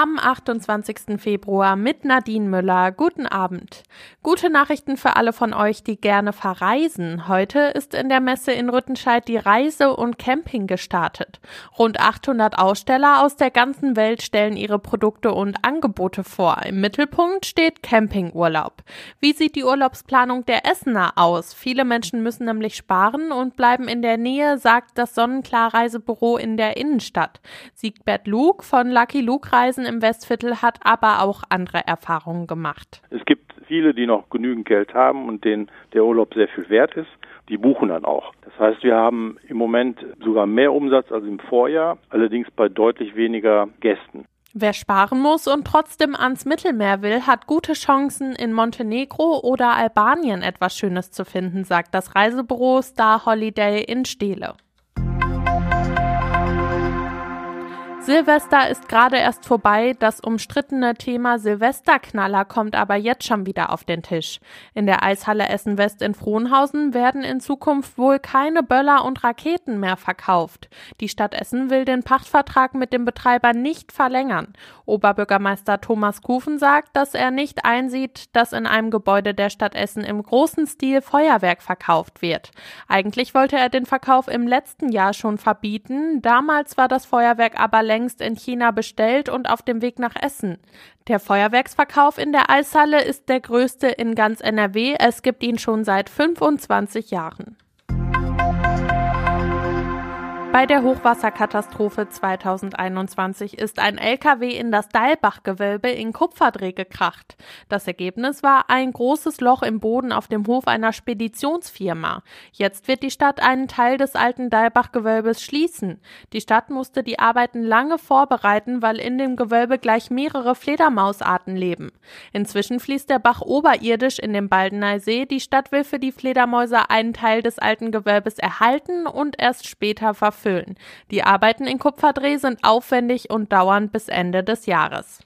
am 28. Februar mit Nadine Müller. Guten Abend. Gute Nachrichten für alle von euch, die gerne verreisen. Heute ist in der Messe in Rüttenscheid die Reise und Camping gestartet. Rund 800 Aussteller aus der ganzen Welt stellen ihre Produkte und Angebote vor. Im Mittelpunkt steht Campingurlaub. Wie sieht die Urlaubsplanung der Essener aus? Viele Menschen müssen nämlich sparen und bleiben in der Nähe, sagt das Sonnenklar Reisebüro in der Innenstadt. Siegbert Luke von Lucky Luke Reisen im Westviertel hat aber auch andere Erfahrungen gemacht. Es gibt viele, die noch genügend Geld haben und denen der Urlaub sehr viel wert ist. Die buchen dann auch. Das heißt, wir haben im Moment sogar mehr Umsatz als im Vorjahr, allerdings bei deutlich weniger Gästen. Wer sparen muss und trotzdem ans Mittelmeer will, hat gute Chancen, in Montenegro oder Albanien etwas Schönes zu finden, sagt das Reisebüro Star Holiday in Steele. Silvester ist gerade erst vorbei. Das umstrittene Thema Silvesterknaller kommt aber jetzt schon wieder auf den Tisch. In der Eishalle Essen West in Frohnhausen werden in Zukunft wohl keine Böller und Raketen mehr verkauft. Die Stadt Essen will den Pachtvertrag mit dem Betreiber nicht verlängern. Oberbürgermeister Thomas Kufen sagt, dass er nicht einsieht, dass in einem Gebäude der Stadt Essen im großen Stil Feuerwerk verkauft wird. Eigentlich wollte er den Verkauf im letzten Jahr schon verbieten. Damals war das Feuerwerk aber längst längst in China bestellt und auf dem Weg nach Essen. Der Feuerwerksverkauf in der Eishalle ist der größte in ganz NRW. Es gibt ihn schon seit 25 Jahren. Bei der Hochwasserkatastrophe 2021 ist ein LKW in das Deilbachgewölbe in Kupferdreh gekracht. Das Ergebnis war ein großes Loch im Boden auf dem Hof einer Speditionsfirma. Jetzt wird die Stadt einen Teil des alten Deilbachgewölbes schließen. Die Stadt musste die Arbeiten lange vorbereiten, weil in dem Gewölbe gleich mehrere Fledermausarten leben. Inzwischen fließt der Bach oberirdisch in den Baldener See. Die Stadt will für die Fledermäuse einen Teil des alten Gewölbes erhalten und erst später verfolgen erfüllen. Die Arbeiten in Kupferdreh sind aufwendig und dauern bis Ende des Jahres.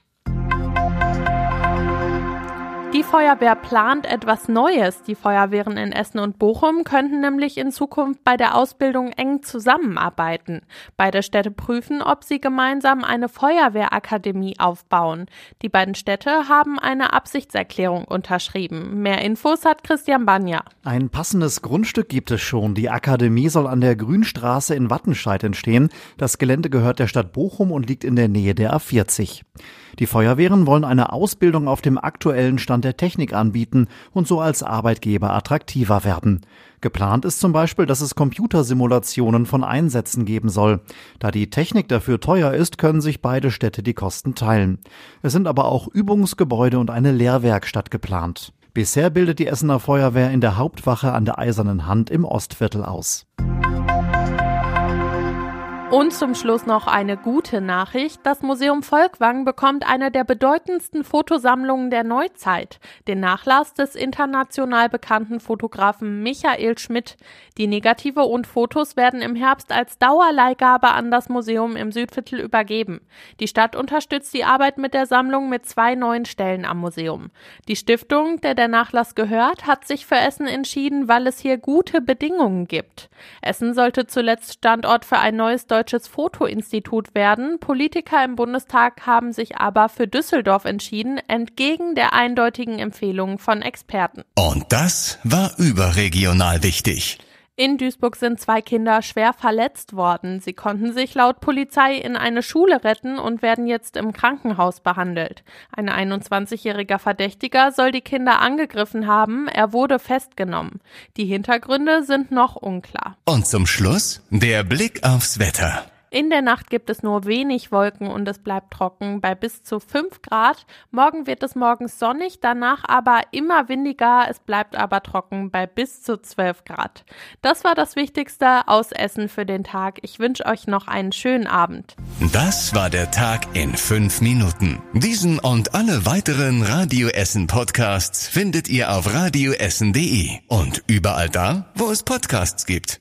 Feuerwehr plant etwas Neues. Die Feuerwehren in Essen und Bochum könnten nämlich in Zukunft bei der Ausbildung eng zusammenarbeiten. Beide Städte prüfen, ob sie gemeinsam eine Feuerwehrakademie aufbauen. Die beiden Städte haben eine Absichtserklärung unterschrieben. Mehr Infos hat Christian Banja. Ein passendes Grundstück gibt es schon. Die Akademie soll an der Grünstraße in Wattenscheid entstehen. Das Gelände gehört der Stadt Bochum und liegt in der Nähe der A40. Die Feuerwehren wollen eine Ausbildung auf dem aktuellen Stand der Technik anbieten und so als Arbeitgeber attraktiver werden. Geplant ist zum Beispiel, dass es Computersimulationen von Einsätzen geben soll. Da die Technik dafür teuer ist, können sich beide Städte die Kosten teilen. Es sind aber auch Übungsgebäude und eine Lehrwerkstatt geplant. Bisher bildet die Essener Feuerwehr in der Hauptwache an der Eisernen Hand im Ostviertel aus. Und zum Schluss noch eine gute Nachricht. Das Museum Volkwang bekommt eine der bedeutendsten Fotosammlungen der Neuzeit, den Nachlass des international bekannten Fotografen Michael Schmidt. Die Negative und Fotos werden im Herbst als Dauerleihgabe an das Museum im Südviertel übergeben. Die Stadt unterstützt die Arbeit mit der Sammlung mit zwei neuen Stellen am Museum. Die Stiftung, der der Nachlass gehört, hat sich für Essen entschieden, weil es hier gute Bedingungen gibt. Essen sollte zuletzt Standort für ein neues Deutsches Fotoinstitut werden. Politiker im Bundestag haben sich aber für Düsseldorf entschieden, entgegen der eindeutigen Empfehlungen von Experten. Und das war überregional wichtig. In Duisburg sind zwei Kinder schwer verletzt worden. Sie konnten sich laut Polizei in eine Schule retten und werden jetzt im Krankenhaus behandelt. Ein 21-jähriger Verdächtiger soll die Kinder angegriffen haben. Er wurde festgenommen. Die Hintergründe sind noch unklar. Und zum Schluss der Blick aufs Wetter. In der Nacht gibt es nur wenig Wolken und es bleibt trocken bei bis zu 5 Grad. Morgen wird es morgens sonnig, danach aber immer windiger. Es bleibt aber trocken bei bis zu 12 Grad. Das war das Wichtigste aus Essen für den Tag. Ich wünsche euch noch einen schönen Abend. Das war der Tag in 5 Minuten. Diesen und alle weiteren Radio Essen Podcasts findet ihr auf radioessen.de und überall da, wo es Podcasts gibt.